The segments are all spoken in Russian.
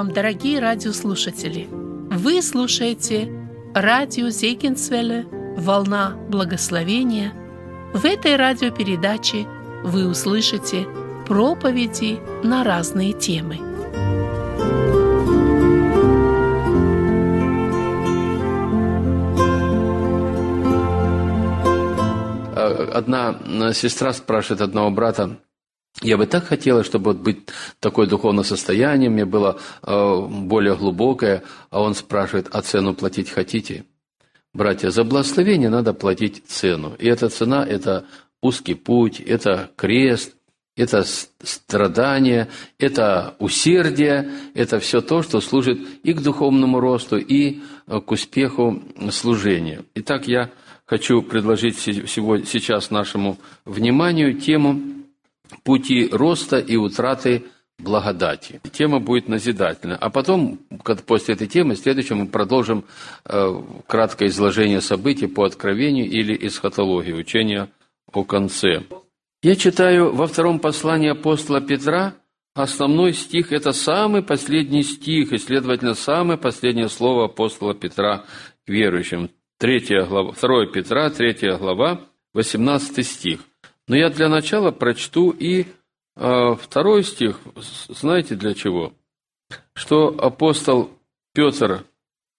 вам, дорогие радиослушатели! Вы слушаете радио Зейкинсвелле «Волна благословения». В этой радиопередаче вы услышите проповеди на разные темы. Одна сестра спрашивает одного брата, я бы так хотела, чтобы вот быть такое духовное состояние, мне было э, более глубокое, а он спрашивает, а цену платить хотите? Братья, за благословение надо платить цену. И эта цена – это узкий путь, это крест, это страдание, это усердие, это все то, что служит и к духовному росту, и э, к успеху служения. Итак, я хочу предложить сейчас нашему вниманию тему пути роста и утраты благодати. Тема будет назидательна. А потом, после этой темы, следующем мы продолжим э, краткое изложение событий по откровению или эсхатологии, учения о конце. Я читаю во втором послании апостола Петра, основной стих – это самый последний стих, и, следовательно, самое последнее слово апостола Петра к верующим. 3 глава, 2 Петра, 3 глава, 18 стих. Но я для начала прочту и э, второй стих. Знаете для чего? Что апостол Петр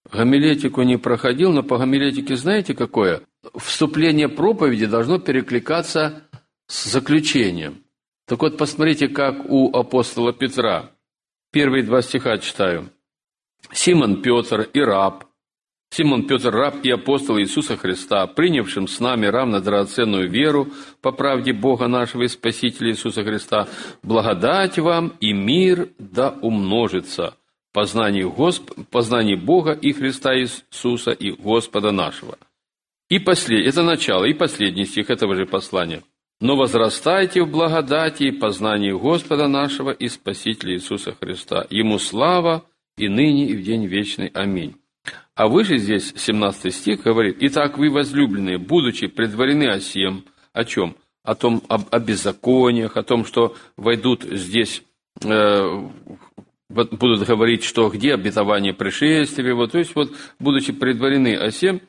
гомилетику не проходил, но по гомилетике знаете какое? Вступление проповеди должно перекликаться с заключением. Так вот, посмотрите, как у апостола Петра. Первые два стиха читаю. Симон Петр и раб – Симон Петр, раб и апостол Иисуса Христа, принявшим с нами равно драгоценную веру по правде Бога нашего и Спасителя Иисуса Христа, благодать вам и мир да умножится познании, Госп... познании Бога и Христа Иисуса и Господа нашего. И послед... это начало, и последний стих этого же послания. «Но возрастайте в благодати и познании Господа нашего и Спасителя Иисуса Христа. Ему слава и ныне, и в день вечный. Аминь». А выше здесь, 17 стих, говорит, «Итак, вы, возлюбленные, будучи предварены о сем, о чем? О том, об, о беззакониях, о том, что войдут здесь, э, будут говорить, что где обетование пришествия, вот, то есть, вот, будучи предварены о сем,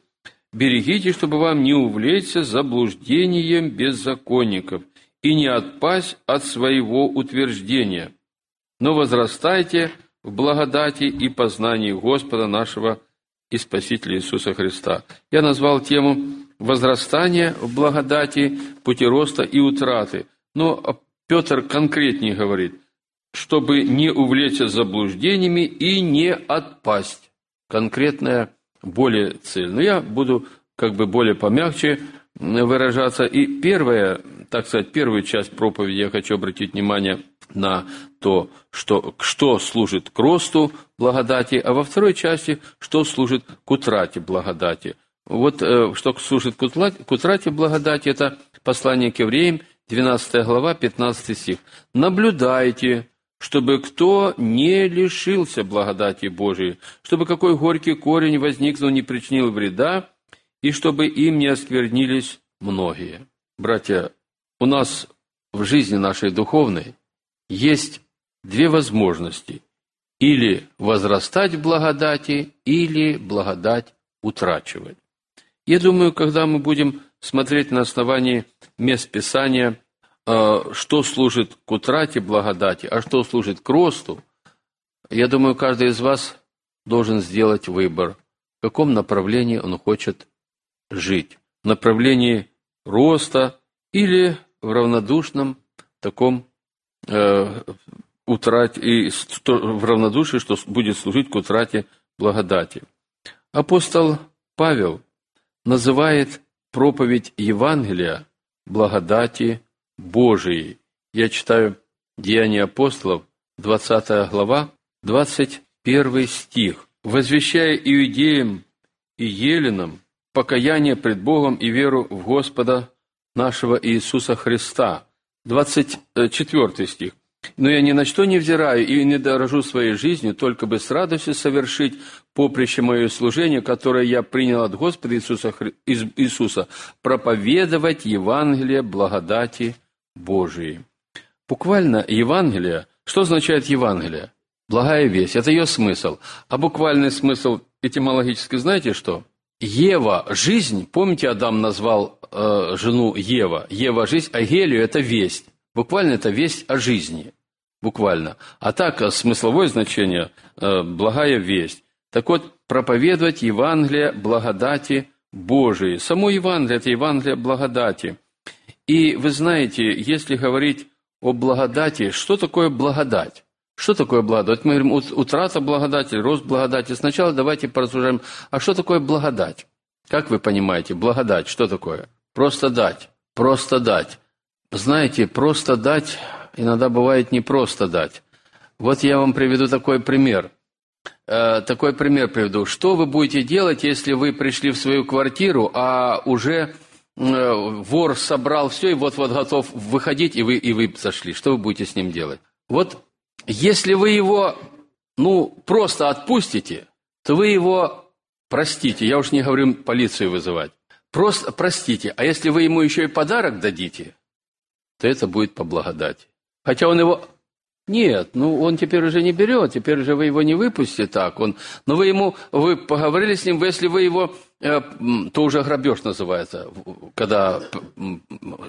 берегите, чтобы вам не увлечься заблуждением беззаконников и не отпасть от своего утверждения, но возрастайте в благодати и познании Господа нашего и Спасителя Иисуса Христа. Я назвал тему возрастания в благодати, пути роста и утраты. Но Петр конкретнее говорит, чтобы не увлечься заблуждениями и не отпасть. Конкретная более цель. Но я буду как бы более помягче выражаться. И первая, так сказать, первую часть проповеди я хочу обратить внимание на то, что, что служит к росту благодати, а во второй части, что служит к утрате благодати. Вот э, что служит к к утрате благодати, это послание к евреям, 12 глава, 15 стих. «Наблюдайте, чтобы кто не лишился благодати Божией, чтобы какой горький корень возникнул, не причинил вреда, и чтобы им не осквернились многие». Братья, у нас в жизни нашей духовной есть две возможности. Или возрастать в благодати, или благодать утрачивать. Я думаю, когда мы будем смотреть на основании мест Писания, э, что служит к утрате благодати, а что служит к росту, я думаю, каждый из вас должен сделать выбор, в каком направлении он хочет жить. В направлении роста или в равнодушном таком э, утрате, и в равнодушии, что будет служить к утрате благодати. Апостол Павел называет проповедь Евангелия благодати Божией. Я читаю Деяния апостолов, 20 глава, 21 стих. «Возвещая иудеям и еленам покаяние пред Богом и веру в Господа нашего Иисуса Христа». 24 стих. Но я ни на что не взираю и не дорожу своей жизнью, только бы с радостью совершить поприще мое служение, которое я принял от Господа Иисуса, Иисуса проповедовать Евангелие благодати Божией. Буквально Евангелие, что означает Евангелие? Благая весть. Это ее смысл. А буквальный смысл этимологически знаете что? Ева – жизнь. Помните, Адам назвал э, жену Ева? Ева – жизнь, а Гелию – это весть. Буквально это весть о жизни. Буквально. А так, э, смысловое значение э, – благая весть. Так вот, проповедовать Евангелие благодати Божией. Само Евангелие – это Евангелие благодати. И вы знаете, если говорить о благодати, что такое благодать? Что такое благодать? Мы говорим, утрата благодати, рост благодати. Сначала давайте порассуждаем, а что такое благодать? Как вы понимаете, благодать, что такое? Просто дать, просто дать. Знаете, просто дать иногда бывает не просто дать. Вот я вам приведу такой пример. Э, такой пример приведу. Что вы будете делать, если вы пришли в свою квартиру, а уже э, вор собрал все и вот-вот готов выходить, и вы, и вы зашли? Что вы будете с ним делать? Вот если вы его, ну, просто отпустите, то вы его простите. Я уж не говорю полицию вызывать. Просто простите. А если вы ему еще и подарок дадите, то это будет по благодати. Хотя он его... Нет, ну он теперь уже не берет, теперь уже вы его не выпустите так. Он... Но вы ему, вы поговорили с ним, если вы его Э, то уже грабеж называется. Когда,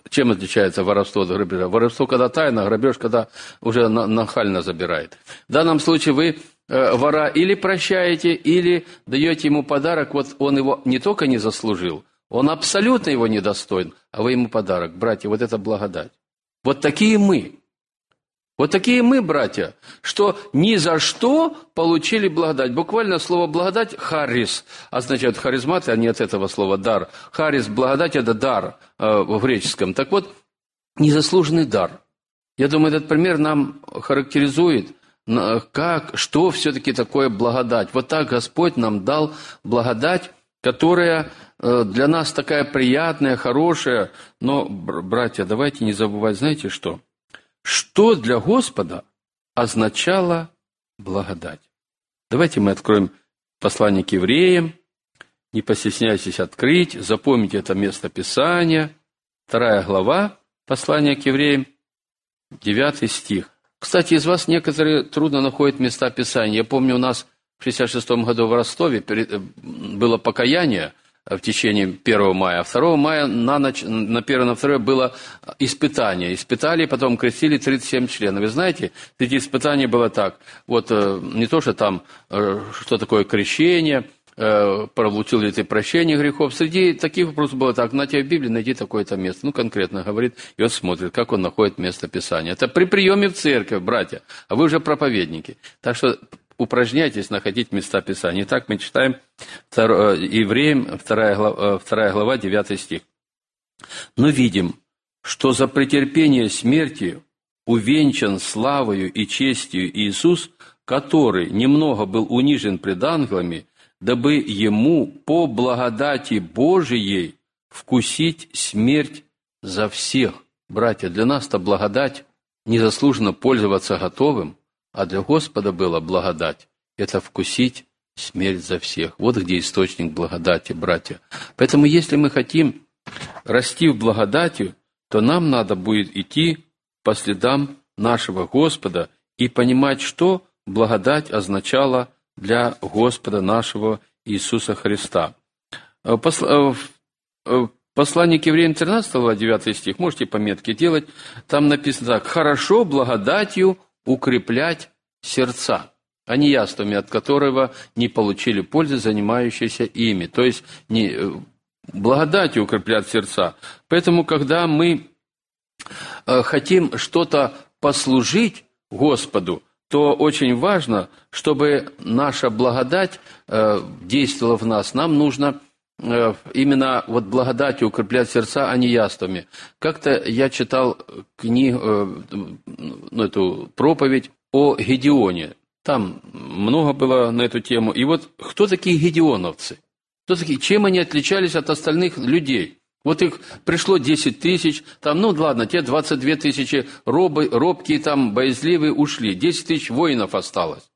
чем отличается воровство от грабежа? Воровство, когда тайно, грабеж, когда уже нахально забирает. В данном случае вы э, вора или прощаете, или даете ему подарок. Вот он его не только не заслужил, он абсолютно его недостоин, а вы ему подарок. Братья, вот это благодать. Вот такие мы. Вот такие мы, братья, что ни за что получили благодать. Буквально слово благодать харис означает харизмат, а не от этого слова дар. Харис, благодать – это дар э, в греческом. Так вот, незаслуженный дар. Я думаю, этот пример нам характеризует, как, что все-таки такое благодать. Вот так Господь нам дал благодать, которая э, для нас такая приятная, хорошая. Но, братья, давайте не забывать, знаете что – что для Господа означала благодать. Давайте мы откроем послание к евреям. Не постесняйтесь открыть, запомните это место Писания. Вторая глава послания к евреям, девятый стих. Кстати, из вас некоторые трудно находят места Писания. Я помню, у нас в 66 году в Ростове э, было покаяние – в течение 1 мая. А 2 мая на ночь, на 1 на 2 было испытание. Испытали, потом крестили 37 членов. Вы знаете, эти испытания было так. Вот э, не то, что там, э, что такое крещение, э, получил ли ты прощение грехов. Среди таких вопросов было так, на тебе в Библии найди такое-то место. Ну, конкретно говорит, и он смотрит, как он находит место Писания. Это при приеме в церковь, братья, а вы уже проповедники. Так что упражняйтесь находить места Писания. Итак, мы читаем э, Евреям, 2 глава, 2 глава 9 стих. «Но видим, что за претерпение смерти увенчан славою и честью Иисус, который немного был унижен пред ангелами, дабы ему по благодати Божией вкусить смерть за всех. Братья, для нас это благодать незаслуженно пользоваться готовым – а для Господа была благодать – это вкусить смерть за всех. Вот где источник благодати, братья. Поэтому, если мы хотим расти в благодати, то нам надо будет идти по следам нашего Господа и понимать, что благодать означала для Господа нашего Иисуса Христа. Э, э, в послании к евреям 13 глава 9 стих, можете пометки делать, там написано так, «Хорошо благодатью укреплять сердца, а не яствами, от которого не получили пользы занимающиеся ими. То есть не, э, благодатью укреплять сердца. Поэтому, когда мы э, хотим что-то послужить Господу, то очень важно, чтобы наша благодать э, действовала в нас. Нам нужно именно вот благодатью укреплять сердца, а не яствами. Как-то я читал книгу, ну, эту проповедь о Гедеоне. Там много было на эту тему. И вот кто такие гедеоновцы? Кто такие? Чем они отличались от остальных людей? Вот их пришло 10 тысяч, там, ну ладно, те 22 тысячи робы, робкие, там, боязливые ушли. 10 тысяч воинов осталось.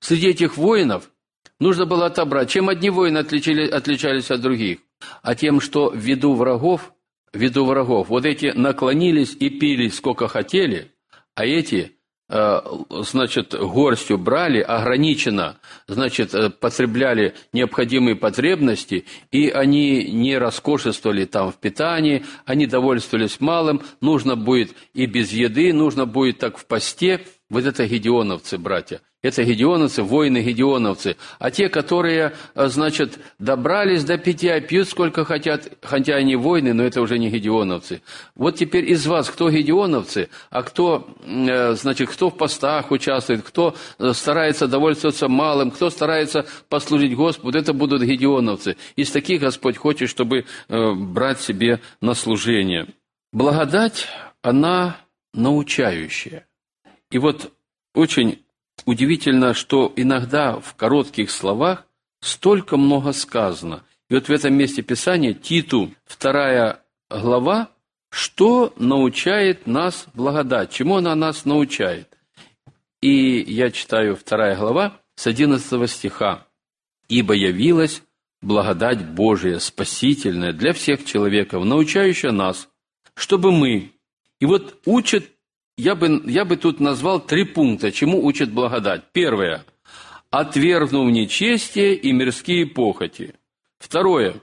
Среди этих воинов нужно было отобрать, чем одни воины отличали, отличались от других, а тем, что в виду врагов, в виду врагов, вот эти наклонились и пили сколько хотели, а эти Э, значит, горстью брали, ограниченно, значит, э, потребляли необходимые потребности, и они не роскошествовали там в питании, они довольствовались малым, нужно будет и без еды, нужно будет так в посте. Вот это гедеоновцы, братья – это гедеоновцы, воины-гедеоновцы. А те, которые, э, значит, добрались до питья, пьют сколько хотят, хотя они воины, но это уже не гедеоновцы. Вот теперь из вас кто гедеоновцы, а кто, э, значит, кто в постах участвует, кто э, старается довольствоваться малым, кто старается послужить Господу, это будут гедеоновцы. Из таких Господь хочет, чтобы брать себе на служение. Благодать, она научающая. И вот очень удивительно, что иногда в коротких словах столько много сказано. И вот в этом месте Писания, Титу, вторая глава, что научает нас благодать, чему она нас научает. И я читаю вторая глава с 11 стиха. «Ибо явилась благодать Божия, спасительная для всех человеков, научающая нас, чтобы мы...» И вот учат я бы, я бы тут назвал три пункта, чему учит благодать. Первое. Отвергнув нечестие и мирские похоти. Второе.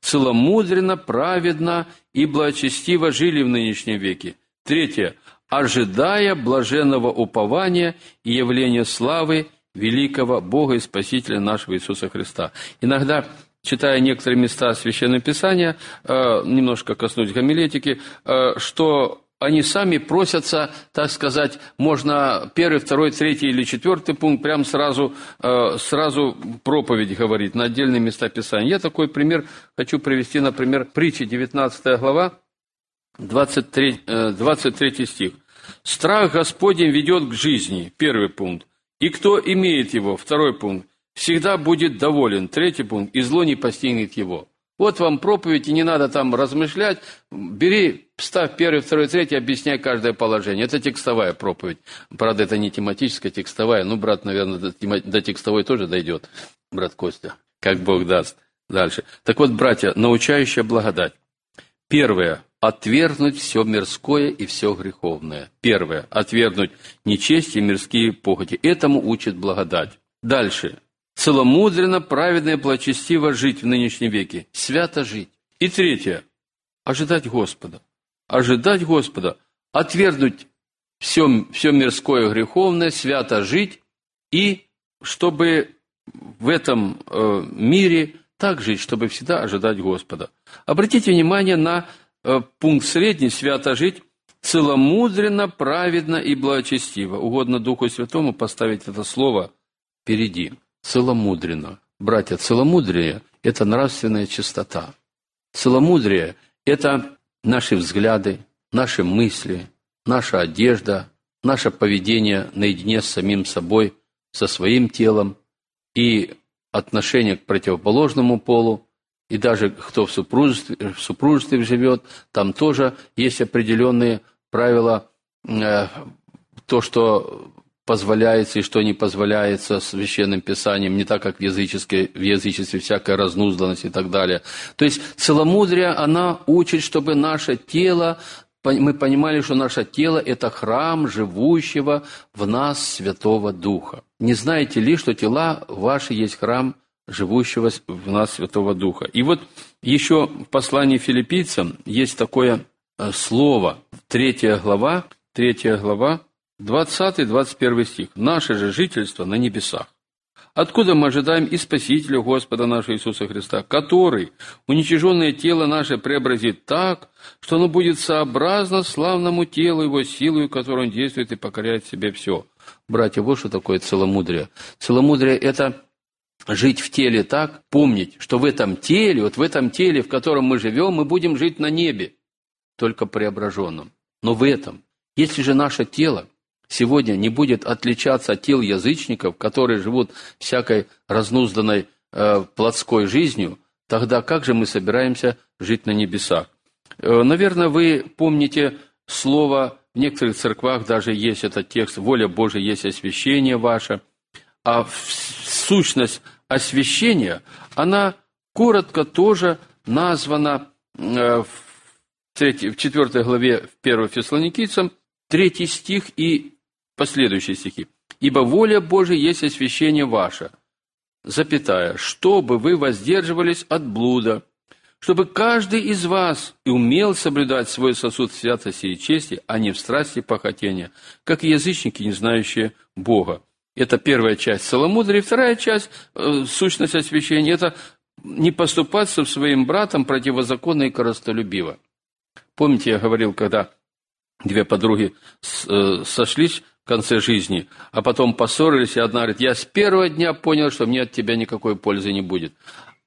Целомудренно, праведно и благочестиво жили в нынешнем веке. Третье. Ожидая блаженного упования и явления славы великого Бога и Спасителя нашего Иисуса Христа. Иногда читая некоторые места Священного Писания, э, немножко коснусь гомилетики, э, что они сами просятся, так сказать, можно первый, второй, третий или четвертый пункт прям сразу, э, сразу проповедь говорить на отдельные места Писания. Я такой пример хочу привести, например, притчи 19 глава, 23, 23 э, стих. «Страх Господень ведет к жизни» – первый пункт. «И кто имеет его» – второй пункт. «Всегда будет доволен» – третий пункт. «И зло не постигнет его». Вот вам проповедь, и не надо там размышлять. Бери, ставь первый, второй, третий, объясняй каждое положение. Это текстовая проповедь. Правда, это не тематическая, текстовая. Ну, брат, наверное, до, текстовой тоже дойдет. Брат Костя, как Бог даст. Дальше. Так вот, братья, научающая благодать. Первое. Отвергнуть все мирское и все греховное. Первое. Отвергнуть нечестие и мирские похоти. Этому учит благодать. Дальше целомудренно, праведно и благочестиво жить в нынешнем веке, свято жить. И третье – ожидать Господа. Ожидать Господа, отвергнуть все, все мирское греховное, свято жить, и чтобы в этом э, мире так жить, чтобы всегда ожидать Господа. Обратите внимание на э, пункт средний «свято жить», целомудренно, праведно и благочестиво. Угодно Духу Святому поставить это слово впереди целомудренно. Братья, целомудрие – это нравственная чистота. Целомудрие – это наши взгляды, наши мысли, наша одежда, наше поведение наедине с самим собой, со своим телом и отношение к противоположному полу, и даже кто в супружестве, в супружестве живет, там тоже есть определенные правила, э, то, что позволяется и что не позволяется священным писанием, не так, как в, язычестве, в язычестве всякая разнузданность и так далее. То есть целомудрие, она учит, чтобы наше тело, мы понимали, что наше тело – это храм живущего в нас Святого Духа. Не знаете ли, что тела ваши есть храм живущего в нас Святого Духа? И вот еще в послании филиппийцам есть такое э, слово, третья глава, третья глава, 20-21 стих. «Наше же жительство на небесах. Откуда мы ожидаем и Спасителя Господа нашего Иисуса Христа, который уничиженное тело наше преобразит так, что оно будет сообразно славному телу Его силою, которой Он действует и покоряет себе все». Братья, вот что такое целомудрие. Целомудрие – это жить в теле так, помнить, что в этом теле, вот в этом теле, в котором мы живем, мы будем жить на небе, только преображенном. Но в этом, если же наше тело сегодня не будет отличаться от тел язычников, которые живут всякой разнузданной э, плотской жизнью, тогда как же мы собираемся жить на небесах? Э, наверное, вы помните слово, в некоторых церквах даже есть этот текст «Воля Божия есть освящение ваше», а сущность освящения, она коротко тоже названа э, в, 3, в 4 главе в 1 Фессалоникийцам, 3 стих и последующие стихи. «Ибо воля Божия есть освящение ваше, запятая, чтобы вы воздерживались от блуда, чтобы каждый из вас и умел соблюдать свой сосуд в святости и чести, а не в страсти похотения, как язычники, не знающие Бога. Это первая часть целомудрия. Вторая часть, э, сущность освящения, это не поступаться своим братом противозаконно и коростолюбиво. Помните, я говорил, когда две подруги э, сошлись конце жизни, а потом поссорились, и одна говорит, я с первого дня понял, что мне от тебя никакой пользы не будет.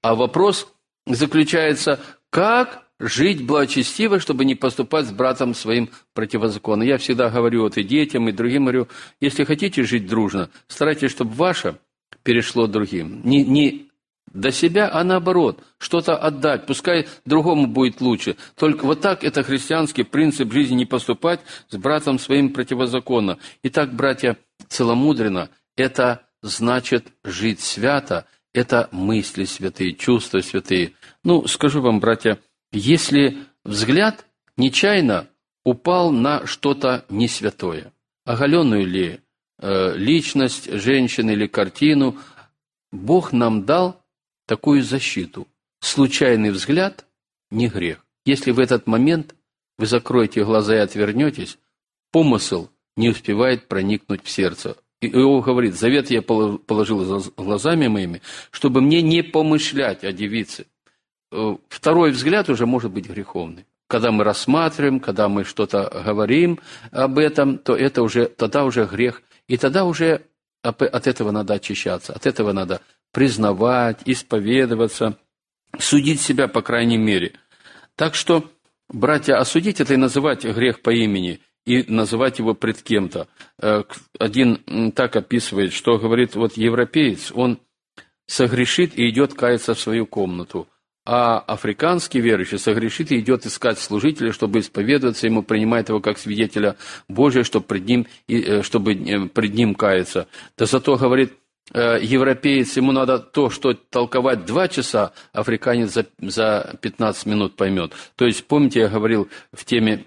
А вопрос заключается, как жить благочестиво, чтобы не поступать с братом своим противозаконно. Я всегда говорю вот и детям, и другим говорю, если хотите жить дружно, старайтесь, чтобы ваше перешло другим. Не, не до себя, а наоборот, что-то отдать, пускай другому будет лучше. Только вот так это христианский принцип жизни не поступать с братом своим противозаконно. Итак, братья, целомудренно – это значит жить свято, это мысли святые, чувства святые. Ну, скажу вам, братья, если взгляд нечаянно упал на что-то не святое, оголенную ли э, личность женщины или картину, Бог нам дал такую защиту. Случайный взгляд – не грех. Если в этот момент вы закроете глаза и отвернетесь, помысл не успевает проникнуть в сердце. И Иов говорит, завет я положил глазами моими, чтобы мне не помышлять о девице. Э, второй взгляд уже может быть греховный. Когда мы рассматриваем, когда мы что-то говорим об этом, то это уже, тогда уже грех. И тогда уже от этого надо очищаться, от этого надо признавать, исповедоваться, судить себя, по крайней мере. Так что, братья, осудить это и называть грех по имени – и называть его пред кем-то. Э, один так описывает, что говорит, вот европеец, он согрешит и идет каяться в свою комнату, а африканский верующий согрешит и идет искать служителя, чтобы исповедоваться ему, принимает его как свидетеля Божия, чтобы пред ним, э, чтобы э, пред ним каяться. Да зато, говорит, европеец, ему надо то, что толковать два часа, африканец за, за 15 минут поймет. То есть, помните, я говорил в теме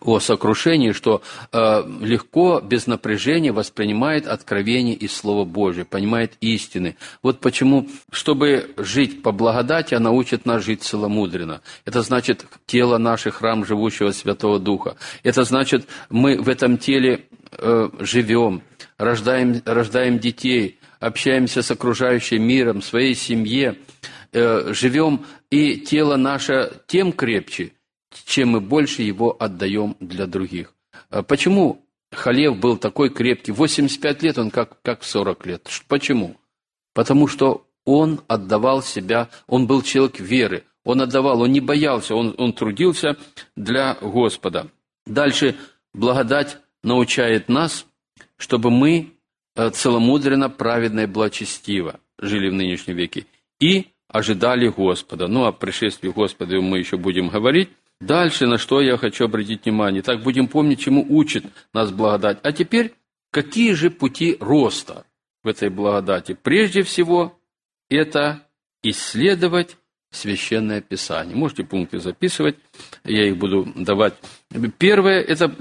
о сокрушении, что э, легко, без напряжения воспринимает откровение из Слова Божия, понимает истины. Вот почему, чтобы жить по благодати, она учит нас жить целомудренно. Это значит тело наше, храм живущего Святого Духа. Это значит, мы в этом теле э, живем, рождаем, рождаем детей, общаемся с окружающим миром, своей семье, э, живем, и тело наше тем крепче – чем мы больше его отдаем для других. А почему Халев был такой крепкий? 85 лет он как, как в 40 лет. Почему? Потому что он отдавал себя, он был человек веры, он отдавал, он не боялся, он, он трудился для Господа. Дальше благодать научает нас, чтобы мы целомудренно, праведно и благочестиво жили в нынешнем веке и ожидали Господа. Ну, о пришествии Господа мы еще будем говорить. Дальше, на что я хочу обратить внимание. Так будем помнить, чему учит нас благодать. А теперь, какие же пути роста в этой благодати? Прежде всего, это исследовать Священное Писание. Можете пункты записывать, я их буду давать. Первое – это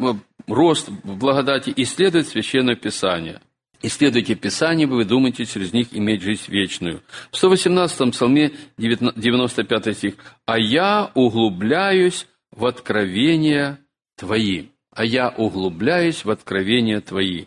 рост в благодати, исследовать Священное Писание. Исследуйте Писание, вы думаете через них иметь жизнь вечную. В 118-м псалме 95 стих. «А я углубляюсь в откровения Твои». «А я углубляюсь в откровения Твои».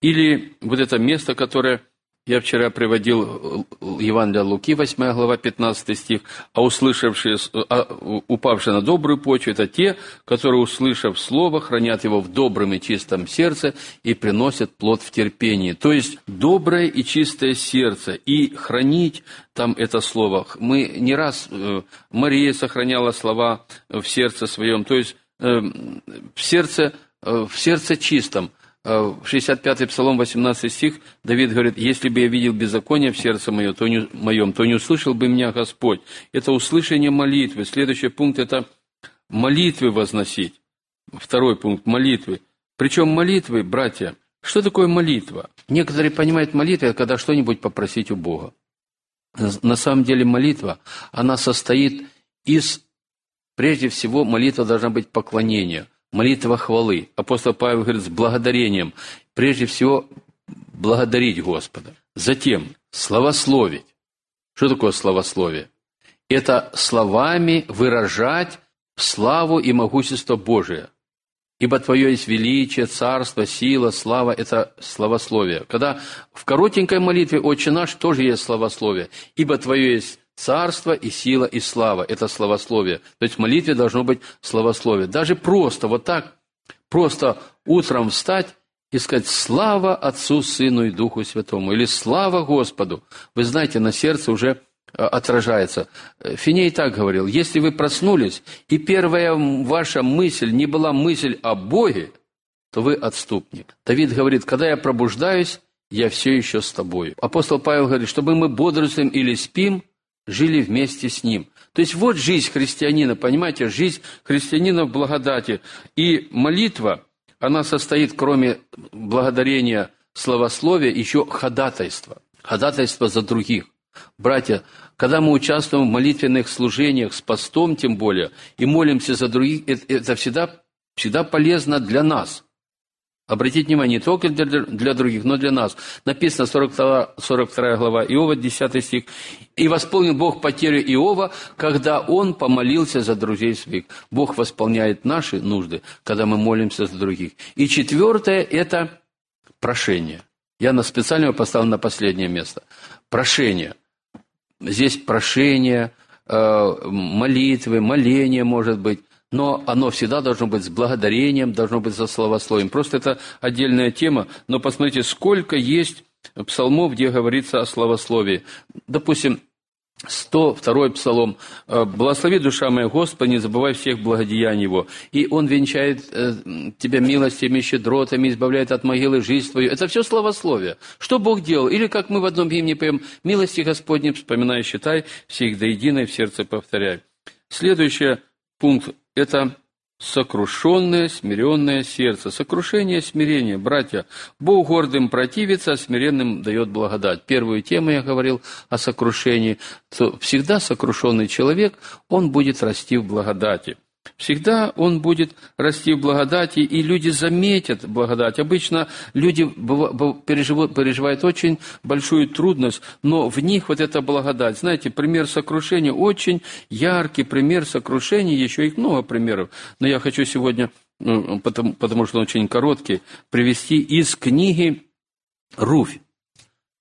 Или вот это место, которое я вчера приводил э, Евангелие Луки, 8 глава, 15 стих, а услышавшие, а, упавшие на добрую почву, это те, которые, услышав Слово, хранят его в добром и чистом сердце и приносят плод в терпении. То есть, доброе и чистое сердце, и хранить там это Слово. Мы не раз, э, Мария сохраняла слова в сердце своем, то есть, э, в сердце, в сердце чистом – 65-й Псалом, 18 стих, Давид говорит, «Если бы я видел беззаконие в сердце моем, то не, моем, то не услышал бы меня Господь». Это услышание молитвы. Следующий пункт – это молитвы возносить. Второй пункт – молитвы. Причем молитвы, братья, что такое молитва? Некоторые понимают молитву, когда что-нибудь попросить у Бога. На самом деле молитва, она состоит из, прежде всего, молитва должна быть поклонение. Молитва хвалы. Апостол Павел говорит с благодарением. Прежде всего, благодарить Господа. Затем, славословить. Что такое славословие? Это словами выражать славу и могущество Божие. Ибо Твое есть величие, царство, сила, слава – это словословие. Когда в коротенькой молитве «Отче наш» тоже есть словословие. Ибо Твое есть царство и сила и слава – это словословие. То есть в молитве должно быть словословие. Даже просто вот так, просто утром встать и сказать «Слава Отцу, Сыну и Духу Святому» или «Слава Господу». Вы знаете, на сердце уже Э, отражается. Финей так говорил, если вы проснулись, и первая ваша мысль не была мысль о Боге, то вы отступник. Давид говорит, когда я пробуждаюсь, я все еще с тобой. Апостол Павел говорит, чтобы мы бодрствуем или спим, жили вместе с ним. То есть вот жизнь христианина, понимаете, жизнь христианина в благодати. И молитва, она состоит, кроме благодарения словословия, еще ходатайство. Ходатайство за других. Братья, когда мы участвуем в молитвенных служениях с постом, тем более, и молимся за других, это всегда, всегда полезно для нас. Обратите внимание, не только для, для других, но для нас. Написано 42, 42 глава Иова, 10 стих. «И восполнил Бог потерю Иова, когда он помолился за друзей своих». Бог восполняет наши нужды, когда мы молимся за других. И четвертое – это прошение. Я на специально поставил на последнее место. Прошение – Здесь прошение, э, молитвы, моление может быть, но оно всегда должно быть с благодарением, должно быть за словословием. Просто это отдельная тема, но посмотрите, сколько есть псалмов, где говорится о словословии. Допустим, 102 псалом. «Э, «Благослови, душа моя, Господа, не забывай всех благодеяний Его». И Он венчает э, тебя милостями, щедротами, избавляет от могилы жизнь твою. Это все словословие. Что Бог делал? Или, как мы в одном гимне поем, «Милости Господни, вспоминай, считай, всех до единой в сердце повторяй». Следующий пункт – это сокрушенное, смиренное сердце. Сокрушение, смирение, братья. Бог гордым противится, а смиренным дает благодать. Первую тему я говорил о сокрушении. То всегда сокрушенный человек, он будет расти в благодати. Всегда он будет расти в благодати, и люди заметят благодать. Обычно люди переживают, очень большую трудность, но в них вот эта благодать. Знаете, пример сокрушения очень яркий пример сокрушения, еще их много примеров. Но я хочу сегодня, ну, потому, потому что он очень короткий, привести из книги «Руфь».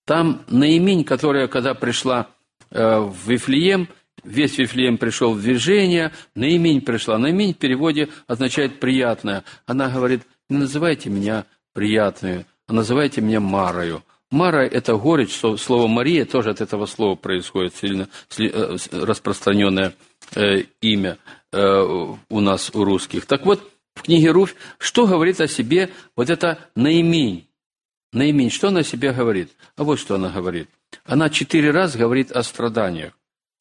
Там Наимень, которая, когда пришла э, в Вифлеем, Весь Вифлеем пришел в движение, наимень пришла. Наимень в переводе означает «приятная». Она говорит, не называйте меня приятную, а называйте меня Марою. Мара – это горечь, слово Мария тоже от этого слова происходит, сильно э, распространенное э, имя э, у нас, у русских. Так вот, в книге Руфь, что говорит о себе вот это наимень? Наимень, что она о себе говорит? А вот что она говорит. Она четыре раза говорит о страданиях.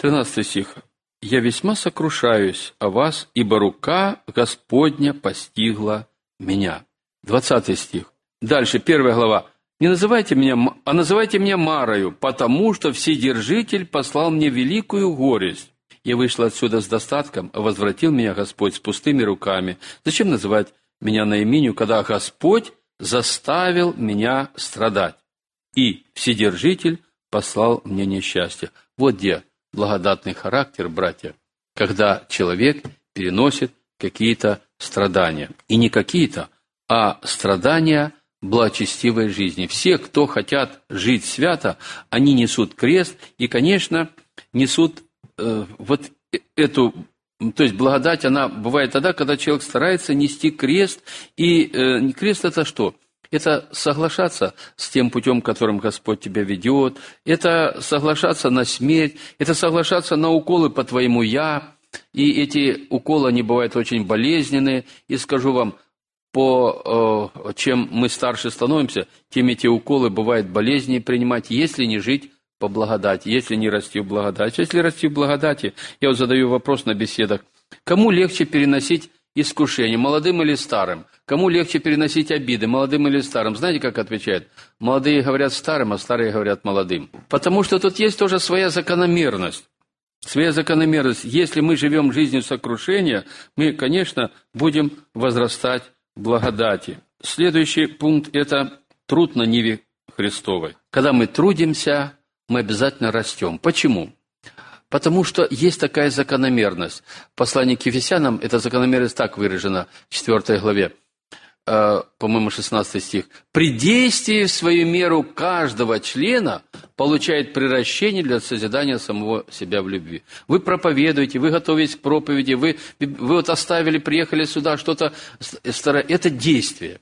13 стих. «Я весьма сокрушаюсь о вас, ибо рука Господня постигла меня». 20 стих. Дальше, первая глава. «Не называйте меня, а называйте меня Марою, потому что Вседержитель послал мне великую горесть. Я вышла отсюда с достатком, а возвратил меня Господь с пустыми руками. Зачем называть меня наименью, когда Господь заставил меня страдать? И Вседержитель послал мне несчастье». Вот где благодатный характер, братья, когда человек переносит какие-то страдания. И не какие-то, а страдания благочестивой жизни. Все, кто хотят жить свято, они несут крест и, конечно, несут э, вот э, эту то есть благодать, она бывает тогда, когда человек старается нести крест. И э, крест это что? Это соглашаться с тем путем, которым Господь тебя ведет, это соглашаться на смерть, это соглашаться на уколы по твоему «я», и эти уколы, они бывают очень болезненные, и скажу вам, по, э, чем мы старше становимся, тем эти уколы бывают болезненнее принимать, если не жить по благодати, если не расти в благодати. Если расти в благодати, я вот задаю вопрос на беседах, кому легче переносить искушение, молодым или старым? Кому легче переносить обиды, молодым или старым? Знаете, как отвечают? Молодые говорят старым, а старые говорят молодым. Потому что тут есть тоже своя закономерность. своя закономерность. Если мы живем жизнью сокрушения, мы, конечно, будем возрастать в благодати. Следующий пункт – это труд на Ниве Христовой. Когда мы трудимся, мы обязательно растем. Почему? Потому что есть такая закономерность. В послании к Ефесянам эта закономерность так выражена в 4 главе. Э, по-моему, 16 стих. «При действии в свою меру каждого члена получает приращение для созидания самого себя в любви». Вы проповедуете, вы готовитесь к проповеди, вы, вы вот оставили, приехали сюда, что-то... Это действие.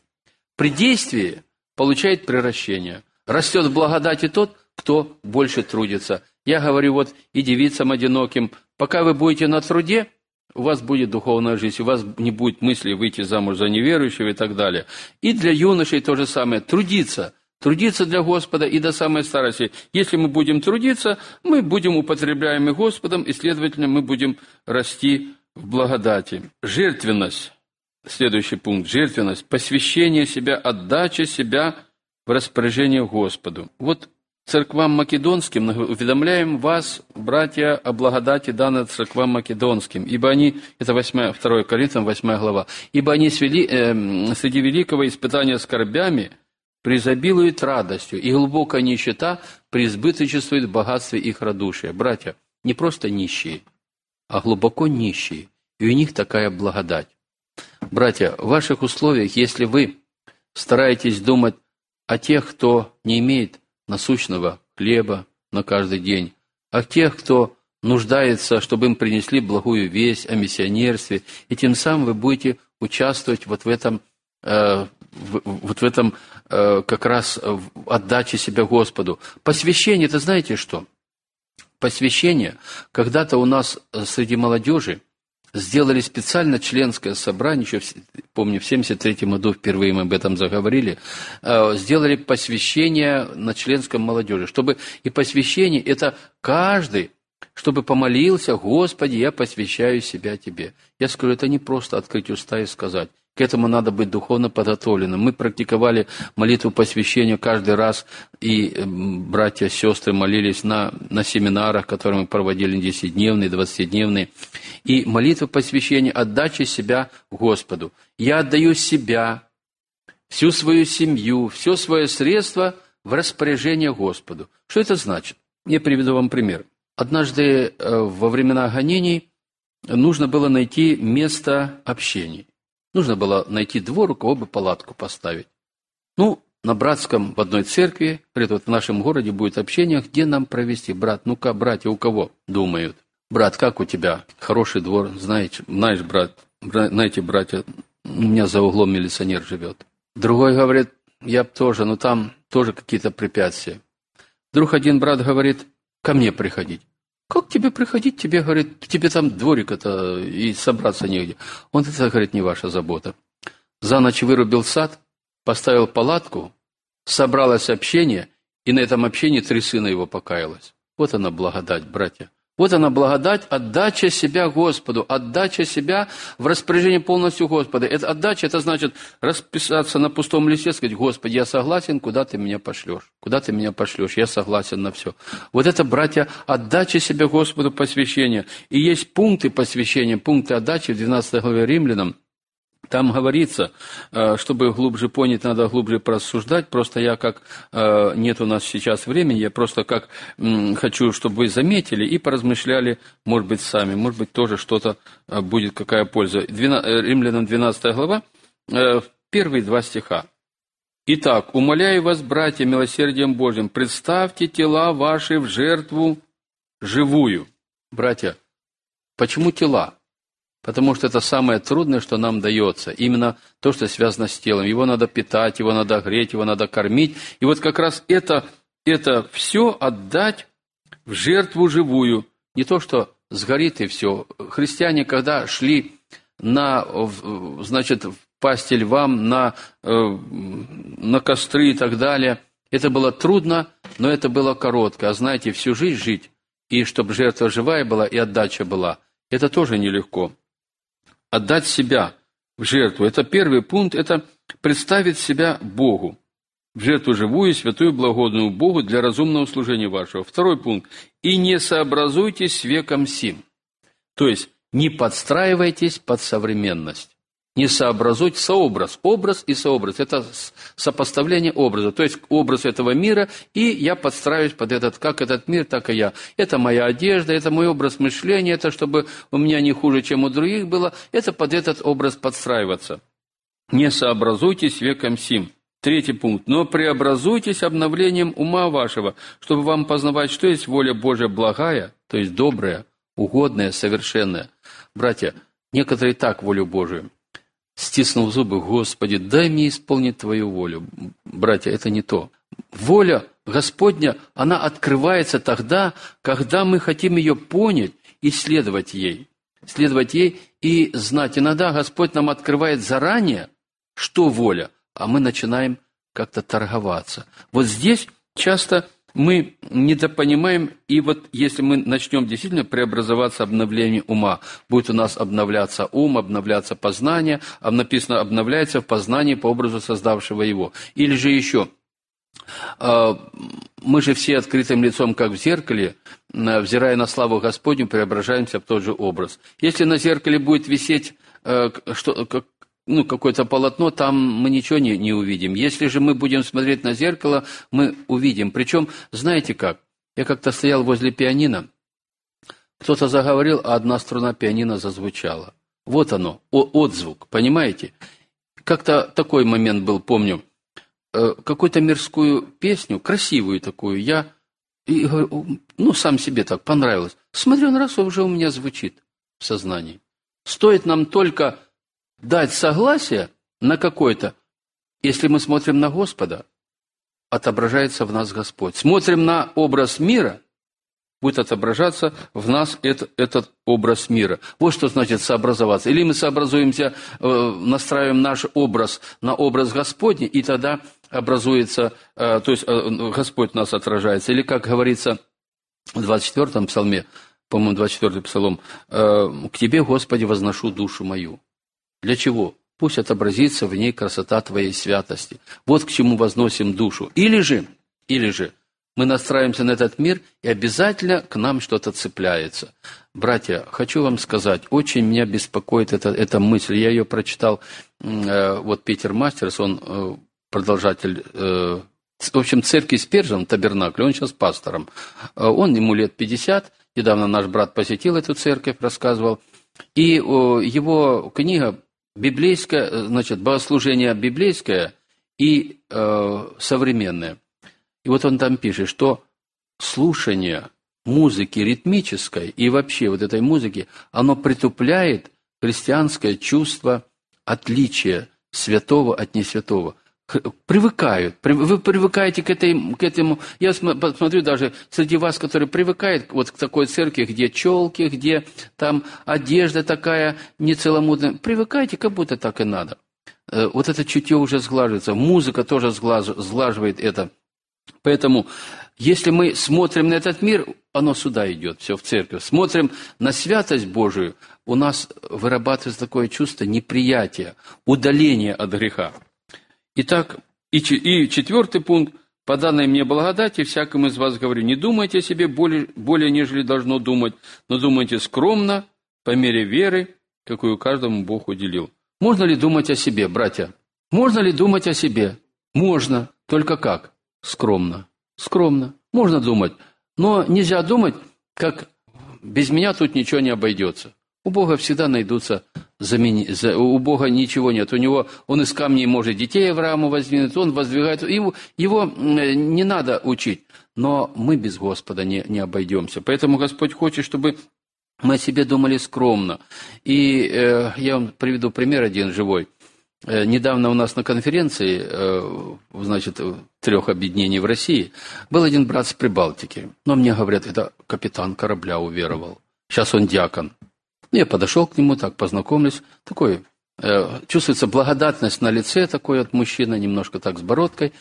При действии получает приращение. Растет в благодати тот, кто больше трудится. Я говорю вот и девицам одиноким, пока вы будете на труде – у вас будет духовная жизнь, у вас не будет мысли выйти замуж за неверующего и так далее. И для юношей то же самое. Трудиться. Трудиться для Господа и до самой старости. Если мы будем трудиться, мы будем употребляемы Господом, и, следовательно, мы будем расти в благодати. Жертвенность. Следующий пункт. Жертвенность. Посвящение себя, отдача себя в распоряжение Господу. Вот церквам македонским уведомляем вас, братья, о благодати данной церквам македонским, ибо они, это 8, 2 Коринфянам 8 глава, ибо они свели, э, среди великого испытания скорбями преизобилуют радостью, и глубокая нищета преизбыточествует в богатстве их радушия. Братья, не просто нищие, а глубоко нищие, и у них такая благодать. Братья, в ваших условиях, если вы стараетесь думать о тех, кто не имеет насущного хлеба на каждый день, а тех, кто нуждается, чтобы им принесли благую весть о миссионерстве, и тем самым вы будете участвовать вот в этом, э, вот в этом э, как раз отдаче себя Господу. Посвящение, это знаете что? Посвящение, когда-то у нас среди молодежи сделали специально членское собрание, еще, помню, в 73 году впервые мы об этом заговорили, э, сделали посвящение на членском молодежи, чтобы и посвящение, это каждый, чтобы помолился, Господи, я посвящаю себя Тебе. Я скажу, это не просто открыть уста и сказать. К этому надо быть духовно подготовленным. Мы практиковали молитву посвящения каждый раз, и братья, сестры молились на, на семинарах, которые мы проводили 10-дневные, 20-дневные. И молитва посвящения, отдачи себя Господу. Я отдаю себя, всю свою семью, все свое средство в распоряжение Господу. Что это значит? Я приведу вам пример. Однажды э, во времена гонений нужно было найти место общения. Нужно было найти двор, у кого бы палатку поставить. Ну, на братском в одной церкви, вот в нашем городе будет общение, где нам провести. Брат, ну-ка, братья, у кого? Думают. Брат, как у тебя? Хороший двор, знаете, знаешь, брат, знаете, братья, у меня за углом милиционер живет. Другой говорит, я тоже, но там тоже какие-то препятствия. Вдруг один брат говорит, ко мне приходить. Как тебе приходить? Тебе, говорит, тебе там дворик это и собраться негде. Он это, говорит, не ваша забота. За ночь вырубил сад, поставил палатку, собралось общение, и на этом общении три сына его покаялось. Вот она благодать, братья. Вот она благодать, отдача себя Господу, отдача себя в распоряжение полностью Господа. Это отдача, это значит расписаться на пустом листе, сказать, Господи, я согласен, куда ты меня пошлешь? Куда ты меня пошлешь? Я согласен на все. Вот это, братья, отдача себя Господу посвящения. И есть пункты посвящения, пункты отдачи в 12 главе Римлянам – там говорится, э, чтобы глубже понять, надо глубже просуждать. Просто я как э, нет у нас сейчас времени, я просто как хочу, чтобы вы заметили и поразмышляли, может быть, сами, может быть, тоже что-то э, будет, какая польза. Римлянам 12 глава, первые два стиха. Итак, умоляю вас, братья, милосердием Божьим, представьте тела ваши в жертву живую. Братья, почему тела? Потому что это самое трудное, что нам дается. Именно то, что связано с телом. Его надо питать, его надо греть, его надо кормить. И вот как раз это, это все отдать в жертву живую. Не то, что сгорит и все. Христиане, когда шли на, значит, в пасти львам, на, э, на костры и так далее, это было трудно, но это было коротко. А знаете, всю жизнь жить, и чтобы жертва живая была, и отдача была, это тоже нелегко отдать себя в жертву. Это первый пункт, это представить себя Богу. в жертву живую, святую, благодную Богу для разумного служения вашего. Второй пункт. И не сообразуйтесь с веком сим. То есть, не подстраивайтесь под современность. Не сообразуйте сообраз. Образ и сообраз – это сопоставление образа. То есть, образ этого мира, и я подстраиваюсь под этот, как этот мир, так и я. Это моя одежда, это мой образ мышления, это чтобы у меня не хуже, чем у других было. Это под этот образ подстраиваться. Не сообразуйтесь веком сим. Третий пункт. Но преобразуйтесь обновлением ума вашего, чтобы вам познавать, что есть воля Божья благая, то есть добрая, угодная, совершенная. Братья, некоторые так волю Божию. Стиснув зубы, Господи, дай мне исполнить Твою волю. Братья, это не то. Воля Господня, она открывается тогда, когда мы хотим ее понять и следовать ей. Следовать ей и знать. Иногда Господь нам открывает заранее, что воля – а мы начинаем как-то торговаться. Вот здесь часто мы недопонимаем, и вот если мы начнем действительно преобразоваться обновлением ума, будет у нас обновляться ум, обновляться познание, а написано обновляется в познании по образу создавшего его. Или же еще, а, мы же все открытым лицом, как в зеркале, взирая на славу Господню, преображаемся в тот же образ. Если на зеркале будет висеть э, что, ну, какое-то полотно, там мы ничего не, не увидим. Если же мы будем смотреть на зеркало, мы увидим. Причем, знаете как, я как-то стоял возле пианино, кто-то заговорил, а одна струна пианино зазвучала. Вот оно, отзвук, понимаете? Как-то такой момент был, помню, э, какую-то мирскую песню, красивую такую, я, и, ну, сам себе так понравилось. Смотрю, он раз уже у меня звучит в сознании. Стоит нам только дать согласие на какой-то, если мы смотрим на Господа, отображается в нас Господь. Смотрим на образ мира, будет отображаться в нас этот, этот образ мира. Вот что значит сообразоваться. Или мы сообразуемся, э, настраиваем наш образ на образ Господний, и тогда образуется, э, то есть э, Господь нас отражается. Или, как говорится в 24-м псалме, по-моему, 24-й псалом, «К Тебе, Господи, возношу душу мою». Для чего? Пусть отобразится в ней красота Твоей святости. Вот к чему возносим душу. Или же, или же, мы настраиваемся на этот мир, и обязательно к нам что-то цепляется. Братья, хочу вам сказать, очень меня беспокоит эта, эта мысль. Я ее прочитал, э, вот Питер Мастерс, он э, продолжатель, э, в общем, церкви Спержен, табернакль, он сейчас пастором. Э, он, ему лет 50, недавно наш брат посетил эту церковь, рассказывал. И его книга библейское, э, значит, богослужение библейское и э, современное. И вот он там пишет, что слушание музыки ритмической и вообще вот этой музыки, оно притупляет христианское чувство отличия святого от несвятого привыкают. Вы привыкаете к, этой, к этому. Я смотрю даже среди вас, которые привыкают вот к такой церкви, где челки, где там одежда такая нецеломудренная. Привыкайте, как будто так и надо. Э, вот это чутье уже сглаживается. Музыка тоже сглаживает это. Поэтому, если мы смотрим на этот мир, оно сюда идет, все в церковь. Смотрим на святость Божию, у нас вырабатывается такое чувство неприятия, удаления от греха. Итак, и, и четвертый пункт. По данной мне благодати, всякому из вас говорю, не думайте о себе более, более, нежели должно думать, но думайте скромно, по мере веры, какую каждому Бог уделил. Можно ли думать о себе, братья? Можно ли думать о себе? Можно. Только как? Скромно. Скромно. Можно думать. Но нельзя думать, как без меня тут ничего не обойдется. У Бога всегда найдутся замени... У Бога ничего нет. У него, он из камней может детей Аврааму воздвинуть, он воздвигает. Его, его не надо учить. Но мы без Господа не, не обойдемся. Поэтому Господь хочет, чтобы мы о себе думали скромно. И э, я вам приведу пример один живой. Э, недавно у нас на конференции, э, значит, трех объединений в России, был один брат с Прибалтики. Но мне говорят, это капитан корабля уверовал. Сейчас он диакон. Ну, я подошел к нему, так познакомлюсь. Такой, э, чувствуется благодатность на лице такой от мужчины, немножко так с бородкой.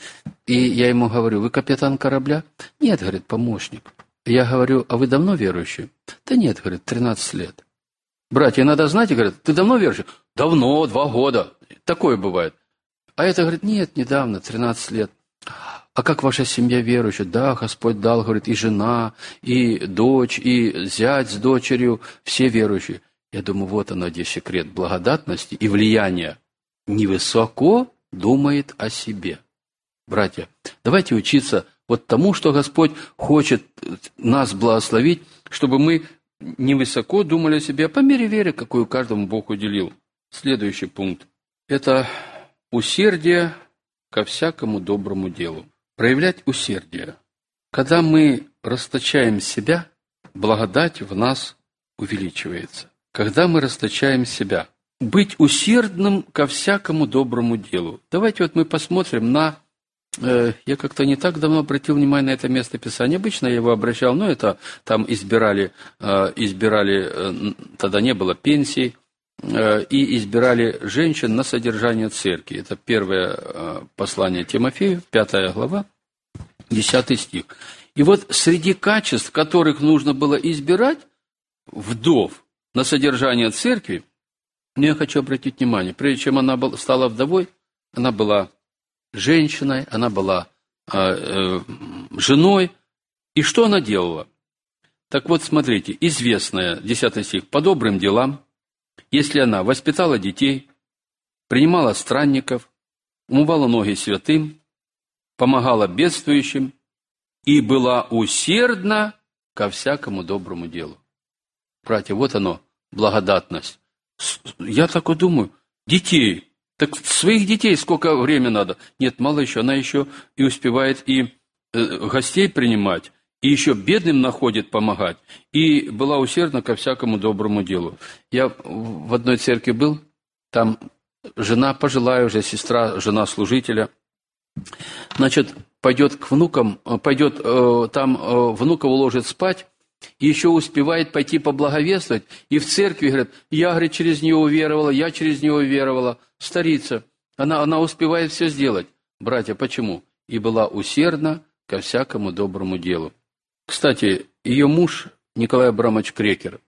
И я ему говорю, вы капитан корабля? Нет, говорит, помощник. Я говорю, а вы давно верующий? Да нет, говорит, 13 лет. Братья, надо знать, говорят, ты давно верующий? Давно, два года. Такое бывает. А это, говорит, нет, недавно, 13 лет. А как ваша семья верующая? Да, Господь дал, говорит, и жена, и дочь, и зять с дочерью, все верующие. Я думаю, вот оно где секрет благодатности и влияния. Невысоко думает о себе. Братья, давайте учиться вот тому, что Господь хочет нас благословить, чтобы мы невысоко думали о себе, а по мере веры, какую каждому Бог уделил. Следующий пункт – это усердие ко всякому доброму делу. Проявлять усердие. Когда мы расточаем себя, благодать в нас увеличивается. Когда мы расточаем себя, быть усердным ко всякому доброму делу. Давайте вот мы посмотрим на Э, я как-то не так давно обратил внимание на это место Писания. Обычно я его обращал, но это там избирали, э, избирали э, тогда не было пенсий, и избирали женщин на содержание церкви. Это первое послание Тимофею, пятая глава, десятый стих. И вот среди качеств, которых нужно было избирать, вдов на содержание церкви, я хочу обратить внимание, прежде чем она стала вдовой, она была женщиной, она была э, э, женой. И что она делала? Так вот, смотрите, известная, 10 стих, по добрым делам, если она воспитала детей, принимала странников, умывала ноги святым, помогала бедствующим и была усердна ко всякому доброму делу. Братья, вот оно, благодатность. Я так вот думаю, детей так своих детей сколько времени надо? Нет, мало еще. Она еще и успевает и э, гостей принимать, и еще бедным находит помогать, и была усердна ко всякому доброму делу. Я в одной церкви был, там жена пожилая уже, сестра, жена служителя, значит, пойдет к внукам, пойдет э, там э, внука уложит спать, и еще успевает пойти поблаговествовать, и в церкви говорят, я, говорит, через нее уверовала, я через нее уверовала. Старица, она, она успевает все сделать. Братья, почему? И была усердна ко всякому доброму делу. Кстати, ее муж Николай Абрамович Крекер,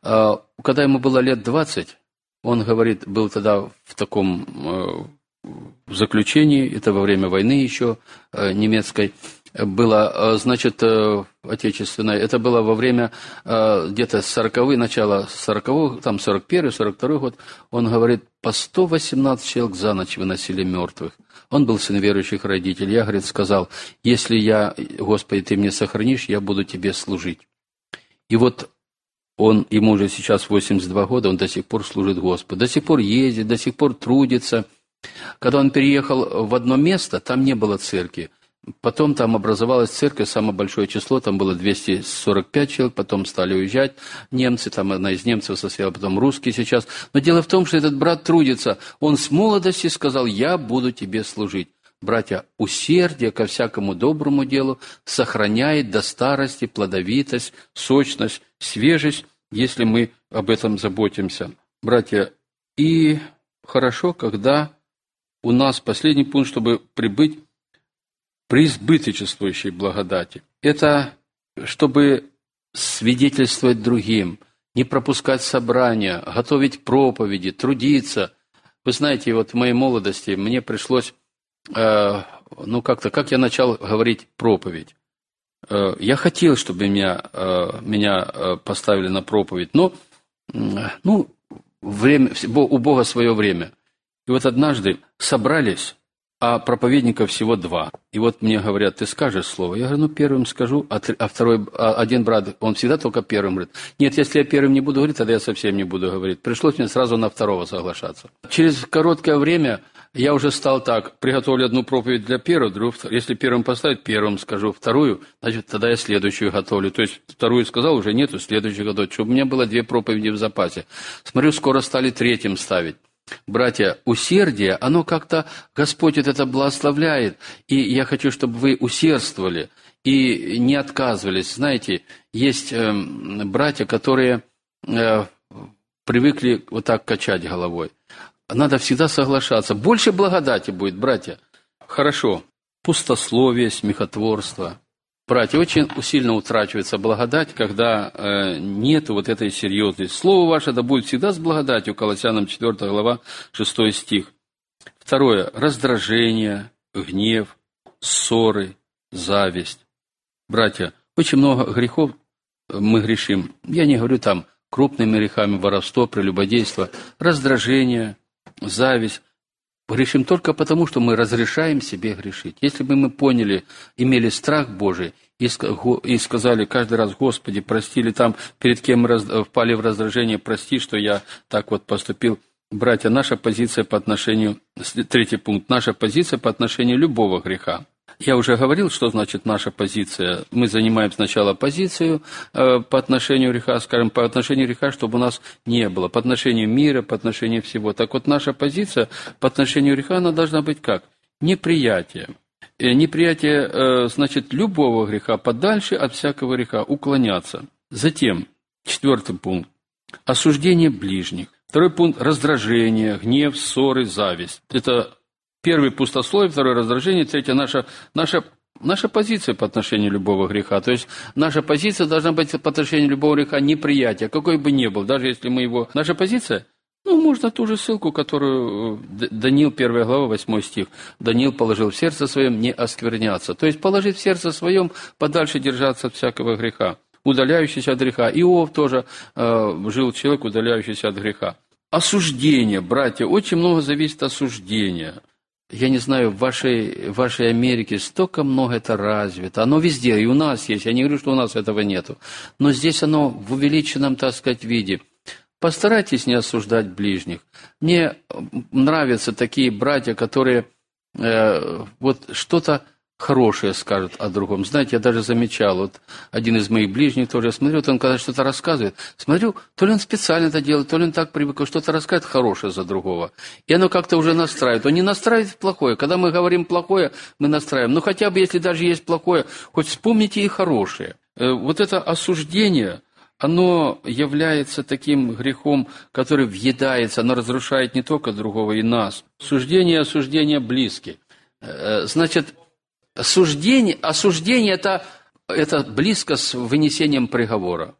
а, когда ему было лет 20, он говорит, был тогда в таком э, заключении, это во время войны еще э, немецкой, было, э, значит, э, отечественное, это было во время э, где-то 40 начала 40 там 41 42 год, он говорит, по 118 человек за ночь выносили мертвых. Он был сын верующих родителей. Я, говорит, сказал, если я, Господи, ты мне сохранишь, я буду тебе служить. И вот он, ему уже сейчас 82 года, он до сих пор служит Господу, до сих пор ездит, до сих пор трудится. Когда он переехал в одно место, там не было церкви. Потом там образовалась церковь, самое большое число, там было 245 человек, потом стали уезжать немцы, там одна из немцев состояла, потом русские сейчас. Но дело в том, что этот брат трудится. Он с молодости сказал, я буду тебе служить. Братья, усердие ко всякому доброму делу сохраняет до старости плодовитость, сочность, свежесть, если мы об этом заботимся. Братья, и хорошо, когда у нас последний пункт, чтобы прибыть преизбыточествующей благодати. Это чтобы свидетельствовать другим, не пропускать собрания, готовить проповеди, трудиться. Вы знаете, вот в моей молодости мне пришлось, э, ну как-то, как я начал говорить проповедь. Э, я хотел, чтобы меня, э, меня э, поставили на проповедь, но, ну, время, у Бога свое время. И вот однажды собрались а проповедников всего два. И вот мне говорят, ты скажешь слово? Я говорю, ну, первым скажу, а, а второй, а один брат, он всегда только первым говорит. Нет, если я первым не буду говорить, тогда я совсем не буду говорить. Пришлось мне сразу на второго соглашаться. Через короткое время я уже стал так, приготовлю одну проповедь для первого, другую, если первым поставить, первым скажу, вторую, значит, тогда я следующую готовлю. То есть вторую сказал, уже нету, следующую готовить, чтобы у меня было две проповеди в запасе. Смотрю, скоро стали третьим ставить. Братья, усердие, оно как-то, Господь это благословляет, и я хочу, чтобы вы усердствовали и не отказывались. Знаете, есть э, братья, которые э, привыкли вот так качать головой. Надо всегда соглашаться. Больше благодати будет, братья. Хорошо. Пустословие, смехотворство – Братья, очень сильно утрачивается благодать, когда э, нет вот этой серьезности. Слово ваше да будет всегда с благодатью, Колоссянам 4 глава, 6 стих. Второе. Раздражение, гнев, ссоры, зависть. Братья, очень много грехов мы грешим. Я не говорю там крупными грехами, воровство, прелюбодейство, раздражение, зависть. Грешим только потому, что мы разрешаем себе грешить. Если бы мы поняли, имели страх Божий и сказали каждый раз, Господи, прости, или там перед кем впали в раздражение, прости, что я так вот поступил. Братья, наша позиция по отношению, третий пункт, наша позиция по отношению любого греха. Я уже говорил, что значит наша позиция. Мы занимаем сначала позицию э, по отношению греха, скажем, по отношению греха, чтобы у нас не было, по отношению мира, по отношению всего. Так вот, наша позиция по отношению греха, она должна быть как? Неприятие. И э, неприятие, э, значит, любого греха, подальше от всякого греха, уклоняться. Затем, четвертый пункт, осуждение ближних. Второй пункт – раздражение, гнев, ссоры, зависть. Это Первый – пустословие, второе – раздражение, третье – наша, наша, наша позиция по отношению любого греха. То есть наша позиция должна быть по отношению любого греха неприятия, какой бы ни был, даже если мы его... Наша позиция ну, можно ту же ссылку, которую э, Даниил, 1 глава, 8 стих. Даниил положил в сердце своем не оскверняться. То есть положить в сердце своем, подальше держаться от всякого греха, удаляющийся от греха. Иов тоже э, жил человек, удаляющийся от греха. Осуждение, братья, очень много зависит от осуждения я не знаю, в вашей, в вашей Америке столько много это развито. Оно везде, и у нас есть. Я не говорю, что у нас этого нету. Но здесь оно в увеличенном, так сказать, виде. Постарайтесь не осуждать ближних. Мне нравятся такие братья, которые э, вот что-то хорошее скажут о другом. Знаете, я даже замечал, вот один из моих ближних тоже, я смотрю, вот он когда что-то рассказывает, смотрю, то ли он специально это делает, то ли он так привык, что-то рассказывает хорошее за другого. И оно как-то уже настраивает. Он не настраивает плохое. Когда мы говорим плохое, мы настраиваем. Но хотя бы, если даже есть плохое, хоть вспомните и хорошее. Э, вот это осуждение, оно является таким грехом, который въедается, оно разрушает не только другого и нас. Суждение и осуждение близки. Э, значит, Суждение, осуждение это, это близко с вынесением приговора.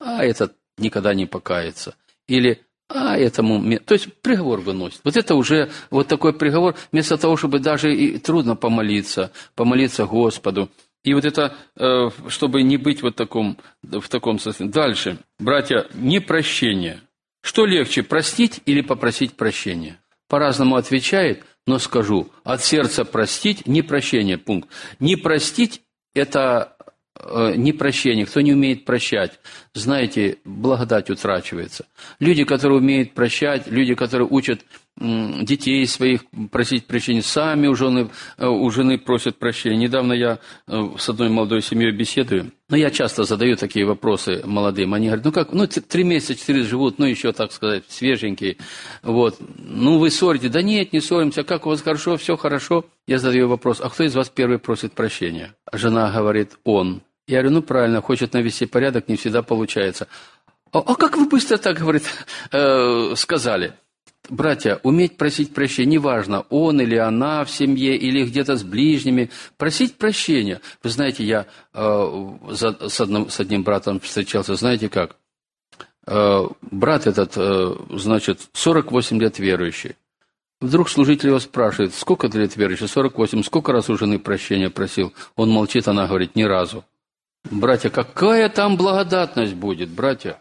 А этот никогда не покается. Или а этому... То есть приговор выносит. Вот это уже вот такой приговор, вместо того, чтобы даже и трудно помолиться, помолиться Господу. И вот это, э, чтобы не быть вот таком, в таком состоянии. Дальше. Братья, непрощение. Что легче, простить или попросить прощения? По-разному отвечает – но скажу, от сердца простить – не прощение, пункт. Не простить – это э, не прощение. Кто не умеет прощать, знаете, благодать утрачивается. Люди, которые умеют прощать, люди, которые учат детей своих просить прощения, сами у жены, э, у жены просят прощения. Недавно я э, с одной молодой семьей беседую, но я часто задаю такие вопросы молодым. Они говорят, ну как, ну три месяца, четыре живут, ну еще, так сказать, свеженькие. Вот. Ну вы ссорите? Да нет, не ссоримся. Как у вас хорошо? Все хорошо. Я задаю вопрос, а кто из вас первый просит прощения? Жена говорит, он. Я говорю, ну правильно, хочет навести порядок, не всегда получается. А, а как вы быстро так, говорит, э, сказали? Братья, уметь просить прощения, неважно, он или она в семье, или где-то с ближними, просить прощения. Вы знаете, я э, за, с, одним, с одним братом встречался, знаете как? Э, брат этот, э, значит, 48 лет верующий. Вдруг служитель его спрашивает, сколько ты лет верующий? 48. Сколько раз у жены прощения просил? Он молчит, она говорит, ни разу. Братья, какая там благодатность будет, братья?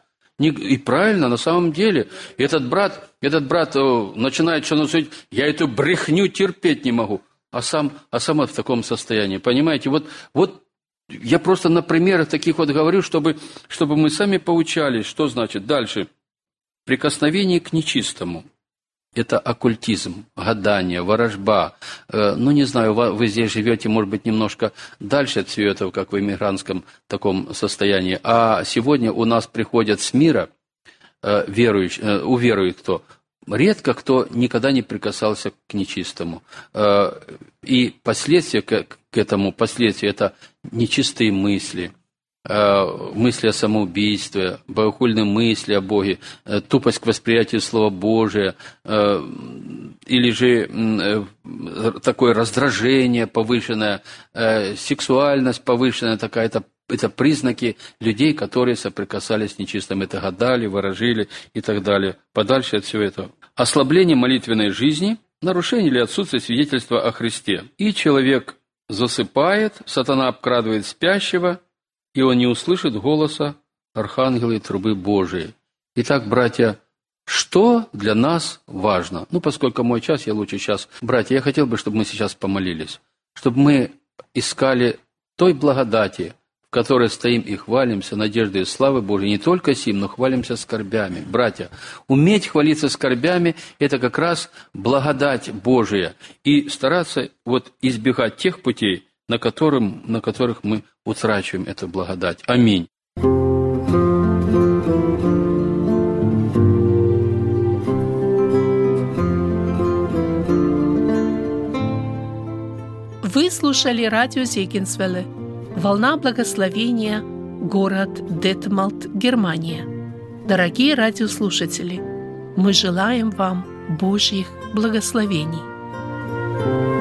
И правильно, на самом деле, этот брат, этот брат начинает что-то судить, я эту брехню терпеть не могу, а сам, а сам в таком состоянии, понимаете? Вот, вот я просто на примерах таких вот говорю, чтобы, чтобы мы сами поучались, что значит дальше. Прикосновение к нечистому – это оккультизм, гадание, ворожба. Э, ну, не знаю, вы здесь живете, может быть, немножко дальше от всего этого, как в иммигрантском таком состоянии. А сегодня у нас приходят с мира э, верующие, э, уверует кто? Редко кто никогда не прикасался к нечистому. И последствия к этому, последствия – это нечистые мысли – мысли о самоубийстве, богохульные мысли о Боге, э, тупость к восприятию Слова Божия, э, или же такое раздражение повышенное, сексуальность повышенная такая, это, это признаки людей, которые соприкасались с нечистым, это гадали, выражили и так далее. Подальше от всего этого. Ослабление молитвенной жизни, нарушение или отсутствие свидетельства о Христе. И человек засыпает, сатана обкрадывает спящего, и он не услышит голоса архангела и трубы Божией. Итак, братья, что для нас важно? Ну, поскольку мой час, я лучше сейчас. Братья, я хотел бы, чтобы мы сейчас помолились, чтобы мы искали той благодати, в которой стоим и хвалимся надеждой и славы Божией, не только сим, но хвалимся скорбями. Братья, уметь хвалиться скорбями – это как раз благодать Божия. И стараться вот избегать тех путей, на, которым, на которых мы утрачиваем эту благодать. Аминь. Вы слушали радио Зегенсвелле «Волна благословения», город Детмалт, Германия. Дорогие радиослушатели, мы желаем вам Божьих благословений.